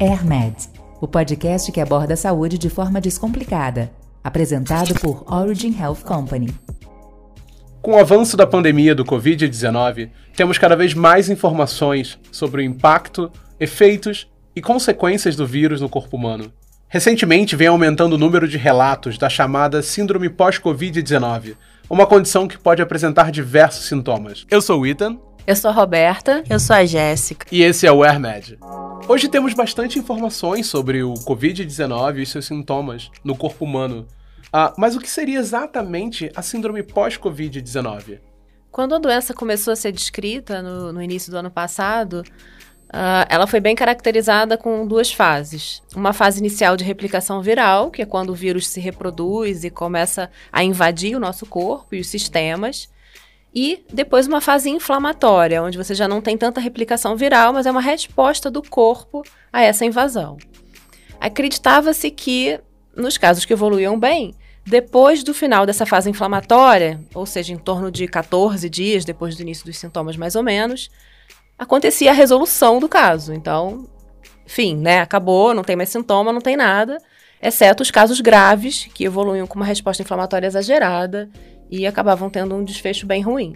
AirMed, o podcast que aborda a saúde de forma descomplicada, apresentado por Origin Health Company. Com o avanço da pandemia do Covid-19, temos cada vez mais informações sobre o impacto, efeitos e consequências do vírus no corpo humano. Recentemente vem aumentando o número de relatos da chamada Síndrome pós-Covid-19, uma condição que pode apresentar diversos sintomas. Eu sou o Ethan. Eu sou a Roberta. Eu sou a Jéssica. E esse é o AirMed. Hoje temos bastante informações sobre o Covid-19 e seus sintomas no corpo humano. Ah, mas o que seria exatamente a síndrome pós-Covid-19? Quando a doença começou a ser descrita no, no início do ano passado, uh, ela foi bem caracterizada com duas fases. Uma fase inicial de replicação viral, que é quando o vírus se reproduz e começa a invadir o nosso corpo e os sistemas. E depois uma fase inflamatória, onde você já não tem tanta replicação viral, mas é uma resposta do corpo a essa invasão. Acreditava-se que, nos casos que evoluíam bem, depois do final dessa fase inflamatória, ou seja, em torno de 14 dias depois do início dos sintomas, mais ou menos, acontecia a resolução do caso. Então, enfim, né? Acabou, não tem mais sintoma, não tem nada, exceto os casos graves, que evoluíam com uma resposta inflamatória exagerada e acabavam tendo um desfecho bem ruim.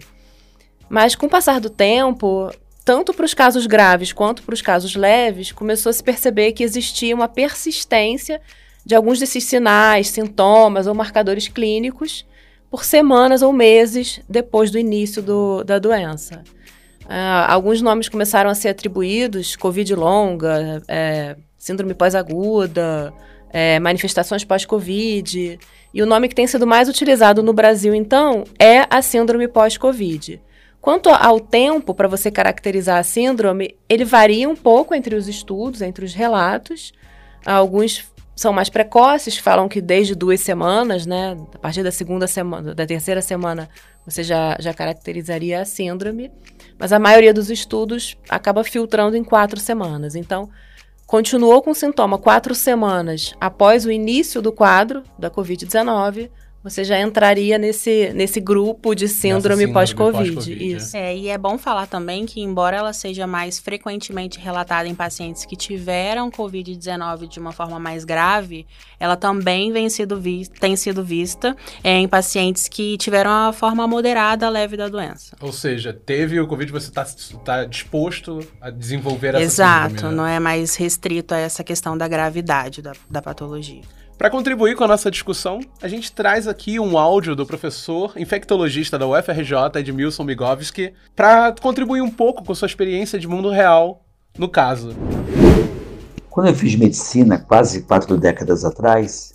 Mas com o passar do tempo, tanto para os casos graves quanto para os casos leves, começou a se perceber que existia uma persistência de alguns desses sinais, sintomas ou marcadores clínicos por semanas ou meses depois do início do, da doença. Uh, alguns nomes começaram a ser atribuídos: Covid longa, é, síndrome pós-aguda, é, manifestações pós-Covid. E o nome que tem sido mais utilizado no Brasil, então, é a síndrome pós-Covid. Quanto ao tempo para você caracterizar a síndrome, ele varia um pouco entre os estudos, entre os relatos. Alguns são mais precoces, falam que desde duas semanas, né? A partir da segunda semana, da terceira semana, você já, já caracterizaria a síndrome. Mas a maioria dos estudos acaba filtrando em quatro semanas. Então, continuou com sintoma quatro semanas após o início do quadro da Covid-19 você já entraria nesse, nesse grupo de síndrome, síndrome pós-Covid. Pós isso. É, e é bom falar também que, embora ela seja mais frequentemente relatada em pacientes que tiveram Covid-19 de uma forma mais grave, ela também vem sido vi tem sido vista é, em pacientes que tiveram a forma moderada leve da doença. Ou seja, teve o Covid, você está tá disposto a desenvolver essa Exato, síndrome, né? não é mais restrito a essa questão da gravidade da, da patologia. Para contribuir com a nossa discussão, a gente traz aqui um áudio do professor infectologista da UFRJ, Edmilson Migovski, para contribuir um pouco com sua experiência de mundo real no caso. Quando eu fiz medicina, quase quatro décadas atrás,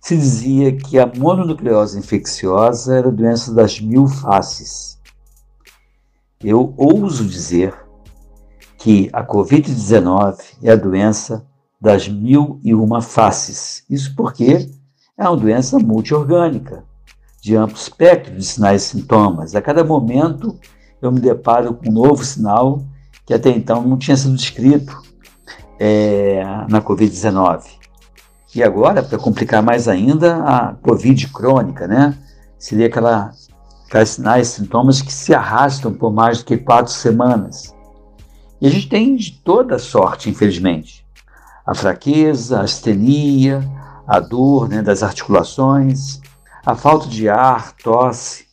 se dizia que a mononucleose infecciosa era a doença das mil faces. Eu ouso dizer que a Covid-19 é a doença das mil e uma faces. Isso porque é uma doença multiorgânica, de amplo espectro de sinais e sintomas. A cada momento eu me deparo com um novo sinal que até então não tinha sido descrito é, na Covid-19. E agora, para complicar mais ainda, a Covid crônica, né? Seria aquela, aquelas sinais e sintomas que se arrastam por mais do que quatro semanas. E a gente tem de toda sorte, infelizmente a fraqueza, a astenia, a dor né, das articulações, a falta de ar, tosse,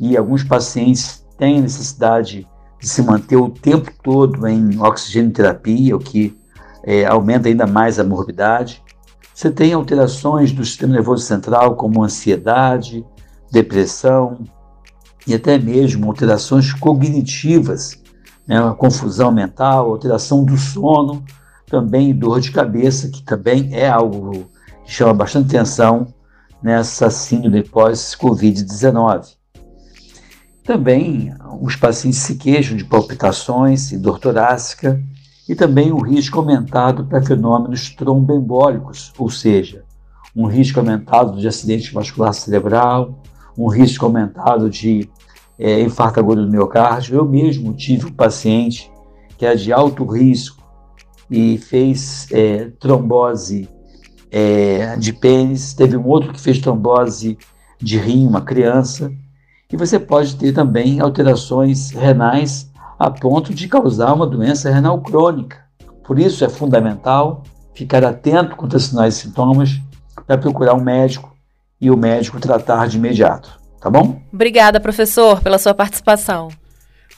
e alguns pacientes têm necessidade de se manter o tempo todo em oxigênio terapia, o que é, aumenta ainda mais a morbidade. Você tem alterações do sistema nervoso central, como ansiedade, depressão e até mesmo alterações cognitivas, né, confusão mental, alteração do sono, também dor de cabeça, que também é algo que chama bastante atenção nessa síndrome pós-Covid-19. Também os pacientes se queixam de palpitações e dor torácica e também o risco aumentado para fenômenos tromboembólicos, ou seja, um risco aumentado de acidente vascular cerebral, um risco aumentado de é, infarto agudo do miocárdio. Eu mesmo tive um paciente que é de alto risco e fez é, trombose é, de pênis, teve um outro que fez trombose de rim, uma criança, e você pode ter também alterações renais a ponto de causar uma doença renal crônica. Por isso é fundamental ficar atento quanto a sinais e sintomas para procurar um médico e o médico tratar de imediato, tá bom? Obrigada, professor, pela sua participação.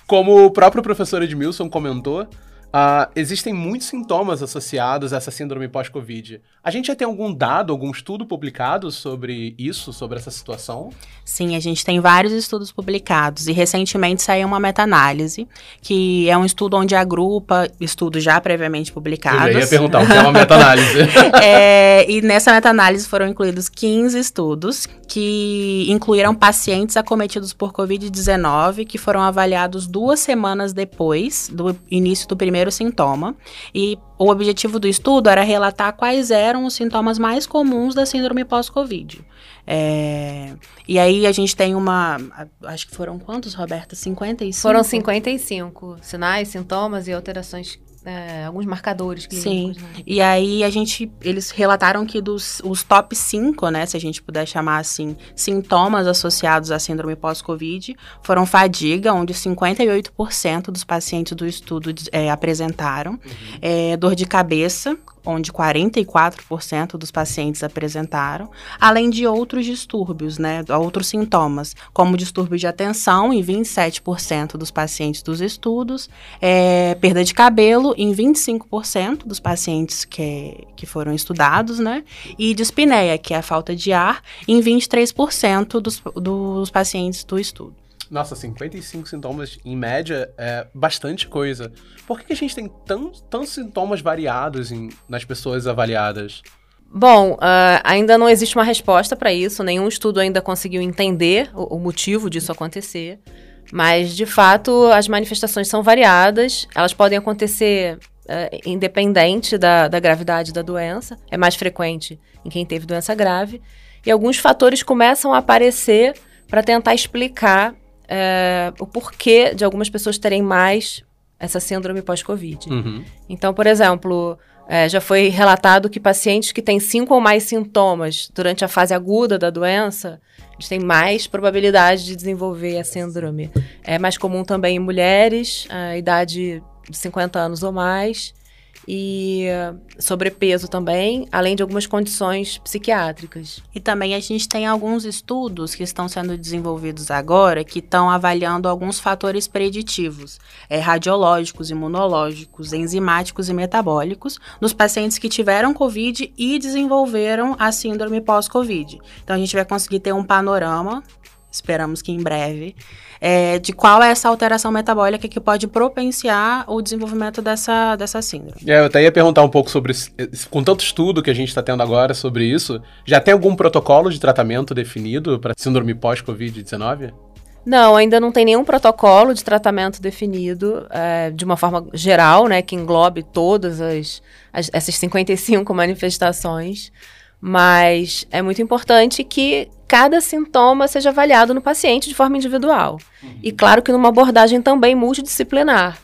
Como o próprio professor Edmilson comentou, Uh, existem muitos sintomas associados a essa síndrome pós-Covid. A gente já tem algum dado, algum estudo publicado sobre isso, sobre essa situação? Sim, a gente tem vários estudos publicados e recentemente saiu uma meta-análise, que é um estudo onde agrupa estudos já previamente publicados. Eu ia perguntar o que é uma meta-análise. é, e nessa meta-análise foram incluídos 15 estudos que incluíram pacientes acometidos por Covid-19 que foram avaliados duas semanas depois do início do primeiro primeiro sintoma. E o objetivo do estudo era relatar quais eram os sintomas mais comuns da síndrome pós-Covid. É, e aí a gente tem uma. Acho que foram quantos, Roberta? 55? Foram 55 sinais, sintomas e alterações é, alguns marcadores clínicos. Sim. Né? E aí a gente, eles relataram que dos os top 5, né, se a gente puder chamar assim, sintomas associados à síndrome pós-Covid foram fadiga, onde 58% dos pacientes do estudo é, apresentaram, uhum. é, dor de cabeça, onde 44% dos pacientes apresentaram, além de outros distúrbios, né, outros sintomas, como distúrbio de atenção em 27% dos pacientes dos estudos, é, perda de cabelo em 25% dos pacientes que, que foram estudados, né, e dispneia, que é a falta de ar, em 23% dos, dos pacientes do estudo. Nossa, 55 sintomas em média é bastante coisa. Por que, que a gente tem tão, tantos sintomas variados em, nas pessoas avaliadas? Bom, uh, ainda não existe uma resposta para isso, nenhum estudo ainda conseguiu entender o, o, motivo disso acontecer. Mas, de fato, as manifestações são variadas, elas podem acontecer uh, independente da, da gravidade da doença, é mais frequente em quem teve doença grave, e alguns fatores começam a aparecer para tentar explicar é, o porquê de algumas pessoas terem mais essa síndrome pós-Covid. Uhum. Então, por exemplo, é, já foi relatado que pacientes que têm cinco ou mais sintomas durante a fase aguda da doença, eles têm mais probabilidade de desenvolver a síndrome. É mais comum também em mulheres, a idade de 50 anos ou mais e sobrepeso também, além de algumas condições psiquiátricas. E também a gente tem alguns estudos que estão sendo desenvolvidos agora que estão avaliando alguns fatores preditivos, é, radiológicos, imunológicos, enzimáticos e metabólicos dos pacientes que tiveram Covid e desenvolveram a síndrome pós-Covid. Então a gente vai conseguir ter um panorama esperamos que em breve, é, de qual é essa alteração metabólica que pode propenciar o desenvolvimento dessa, dessa síndrome. É, eu até ia perguntar um pouco sobre, com tanto estudo que a gente está tendo agora sobre isso, já tem algum protocolo de tratamento definido para síndrome pós-Covid-19? Não, ainda não tem nenhum protocolo de tratamento definido é, de uma forma geral, né, que englobe todas as, as, essas 55 manifestações. Mas é muito importante que cada sintoma seja avaliado no paciente de forma individual. Uhum. E claro que numa abordagem também multidisciplinar,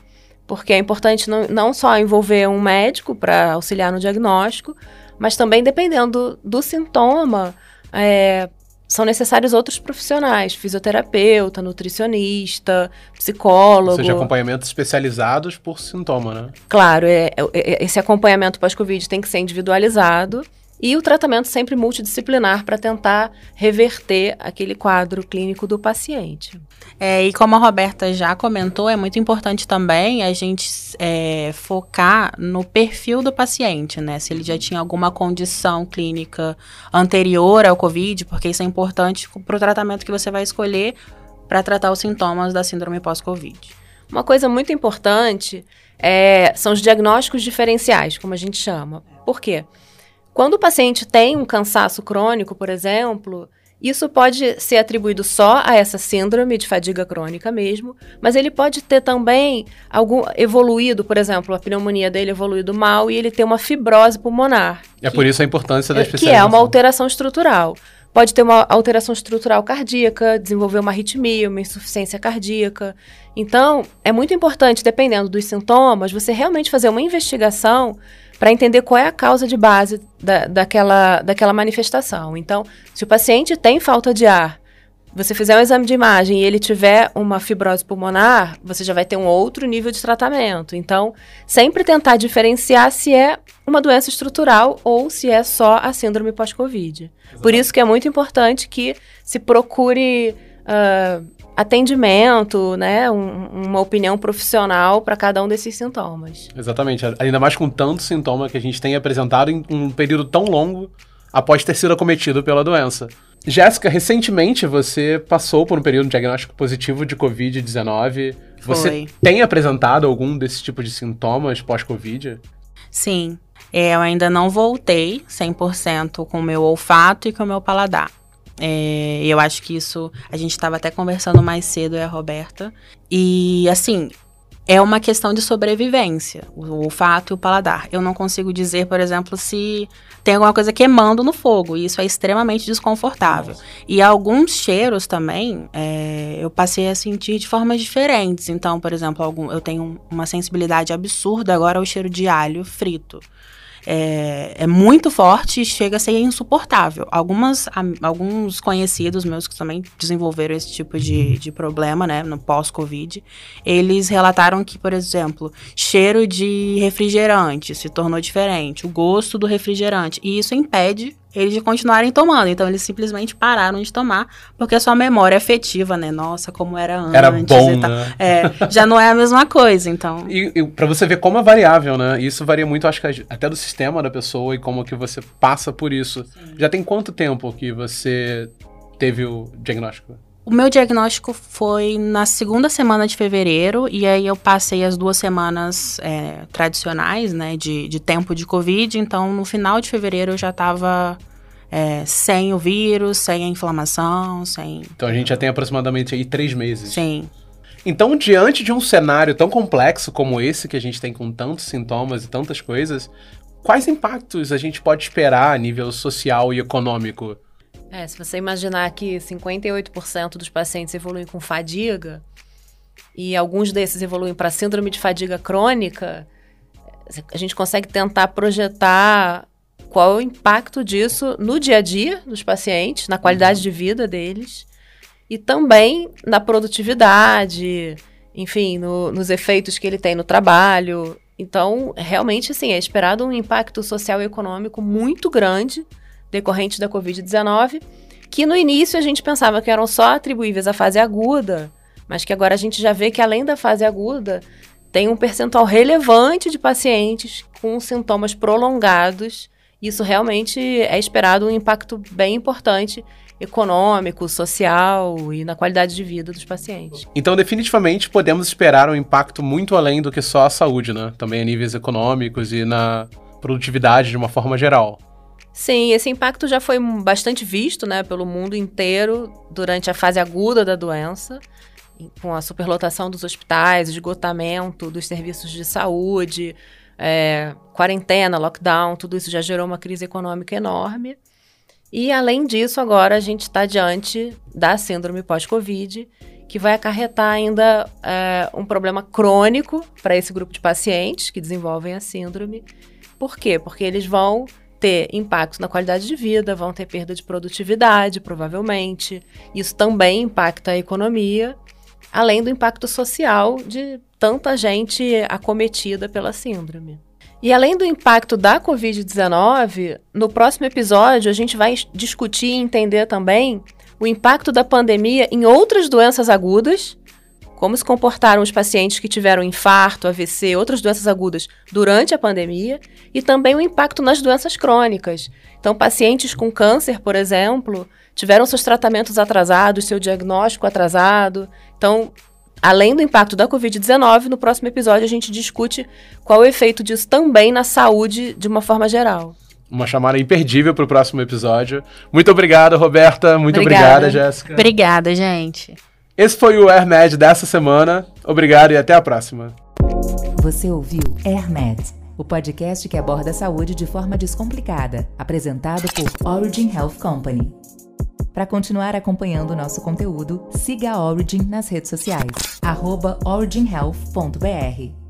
porque é importante não, não só envolver um médico para auxiliar no diagnóstico, mas também, dependendo do, do sintoma, é, são necessários outros profissionais, fisioterapeuta, nutricionista, psicólogo. Ou seja, acompanhamentos especializados por sintoma, né? Claro, é, é, é esse acompanhamento pós-Covid tem que ser individualizado e o tratamento sempre multidisciplinar para tentar reverter aquele quadro clínico do paciente. É, e como a Roberta já comentou, é muito importante também a gente é, focar no perfil do paciente, né? Se ele já tinha alguma condição clínica anterior ao COVID, porque isso é importante para o tratamento que você vai escolher para tratar os sintomas da síndrome pós-COVID. Uma coisa muito importante é, são os diagnósticos diferenciais, como a gente chama. Por quê? Quando o paciente tem um cansaço crônico, por exemplo, isso pode ser atribuído só a essa síndrome de fadiga crônica mesmo, mas ele pode ter também algum evoluído, por exemplo, a pneumonia dele evoluído mal e ele ter uma fibrose pulmonar. É que, por isso a importância da especialização. Que é uma alteração estrutural. Pode ter uma alteração estrutural cardíaca, desenvolver uma arritmia, uma insuficiência cardíaca. Então, é muito importante, dependendo dos sintomas, você realmente fazer uma investigação para entender qual é a causa de base da, daquela, daquela manifestação. Então, se o paciente tem falta de ar, você fizer um exame de imagem e ele tiver uma fibrose pulmonar, você já vai ter um outro nível de tratamento. Então, sempre tentar diferenciar se é uma doença estrutural ou se é só a síndrome pós-Covid. Por isso que é muito importante que se procure uh, atendimento, né, um, uma opinião profissional para cada um desses sintomas. Exatamente. Ainda mais com tanto sintoma que a gente tem apresentado em um período tão longo após ter sido acometido pela doença. Jéssica, recentemente você passou por um período de diagnóstico positivo de Covid-19. Você tem apresentado algum desse tipo de sintomas pós-Covid? Sim. É, eu ainda não voltei 100% com o meu olfato e com o meu paladar. É, eu acho que isso. A gente estava até conversando mais cedo, é a Roberta. E, assim, é uma questão de sobrevivência, o olfato e o paladar. Eu não consigo dizer, por exemplo, se tem alguma coisa queimando no fogo, e isso é extremamente desconfortável. Nossa. E alguns cheiros também, é, eu passei a sentir de formas diferentes. Então, por exemplo, algum, eu tenho uma sensibilidade absurda agora ao cheiro de alho frito é, é muito forte e chega a ser insuportável. Algumas, a, alguns conhecidos meus que também desenvolveram esse tipo de, de problema, né, no pós-Covid, eles relataram que, por exemplo, cheiro de refrigerante se tornou diferente, o gosto do refrigerante, e isso impede eles de continuarem tomando. Então eles simplesmente pararam de tomar, porque a sua memória afetiva, né? Nossa, como era antes. Era bom, né? É, já não é a mesma coisa, então. E, e para você ver como é variável, né? Isso varia muito, acho que até do sistema da pessoa e como que você passa por isso. Sim. Já tem quanto tempo que você teve o diagnóstico? O meu diagnóstico foi na segunda semana de fevereiro, e aí eu passei as duas semanas é, tradicionais, né, de, de tempo de Covid. Então, no final de fevereiro eu já estava é, sem o vírus, sem a inflamação, sem. Então a gente já tem aproximadamente aí três meses. Sim. Então, diante de um cenário tão complexo como esse, que a gente tem com tantos sintomas e tantas coisas, quais impactos a gente pode esperar a nível social e econômico é, se você imaginar que 58% dos pacientes evoluem com fadiga, e alguns desses evoluem para síndrome de fadiga crônica, a gente consegue tentar projetar qual é o impacto disso no dia a dia dos pacientes, na qualidade de vida deles, e também na produtividade, enfim, no, nos efeitos que ele tem no trabalho. Então, realmente, assim, é esperado um impacto social e econômico muito grande decorrentes da Covid-19, que no início a gente pensava que eram só atribuíveis à fase aguda, mas que agora a gente já vê que além da fase aguda, tem um percentual relevante de pacientes com sintomas prolongados. Isso realmente é esperado um impacto bem importante econômico, social e na qualidade de vida dos pacientes. Então, definitivamente, podemos esperar um impacto muito além do que só a saúde, né? Também a níveis econômicos e na produtividade de uma forma geral. Sim, esse impacto já foi bastante visto né, pelo mundo inteiro durante a fase aguda da doença, com a superlotação dos hospitais, esgotamento dos serviços de saúde, é, quarentena, lockdown, tudo isso já gerou uma crise econômica enorme. E, além disso, agora a gente está diante da síndrome pós-Covid, que vai acarretar ainda é, um problema crônico para esse grupo de pacientes que desenvolvem a síndrome. Por quê? Porque eles vão ter impacto na qualidade de vida, vão ter perda de produtividade, provavelmente. Isso também impacta a economia, além do impacto social de tanta gente acometida pela síndrome. E além do impacto da Covid-19, no próximo episódio a gente vai discutir e entender também o impacto da pandemia em outras doenças agudas como se comportaram os pacientes que tiveram infarto, AVC, outras doenças agudas durante a pandemia e também o impacto nas doenças crônicas. Então, pacientes com câncer, por exemplo, tiveram seus tratamentos atrasados, seu diagnóstico atrasado. Então, além do impacto da Covid-19, no próximo episódio a gente discute qual é o efeito disso também na saúde de uma forma geral. Uma chamada imperdível para o próximo episódio. Muito obrigado, Roberta. Muito obrigada, obrigada Jéssica. Obrigada, gente. Esse foi o AirMed dessa semana. Obrigado e até a próxima. Você ouviu AirMed, o podcast que aborda a saúde de forma descomplicada, apresentado por Origin Health Company. Para continuar acompanhando o nosso conteúdo, siga a Origin nas redes sociais, originhealth.br.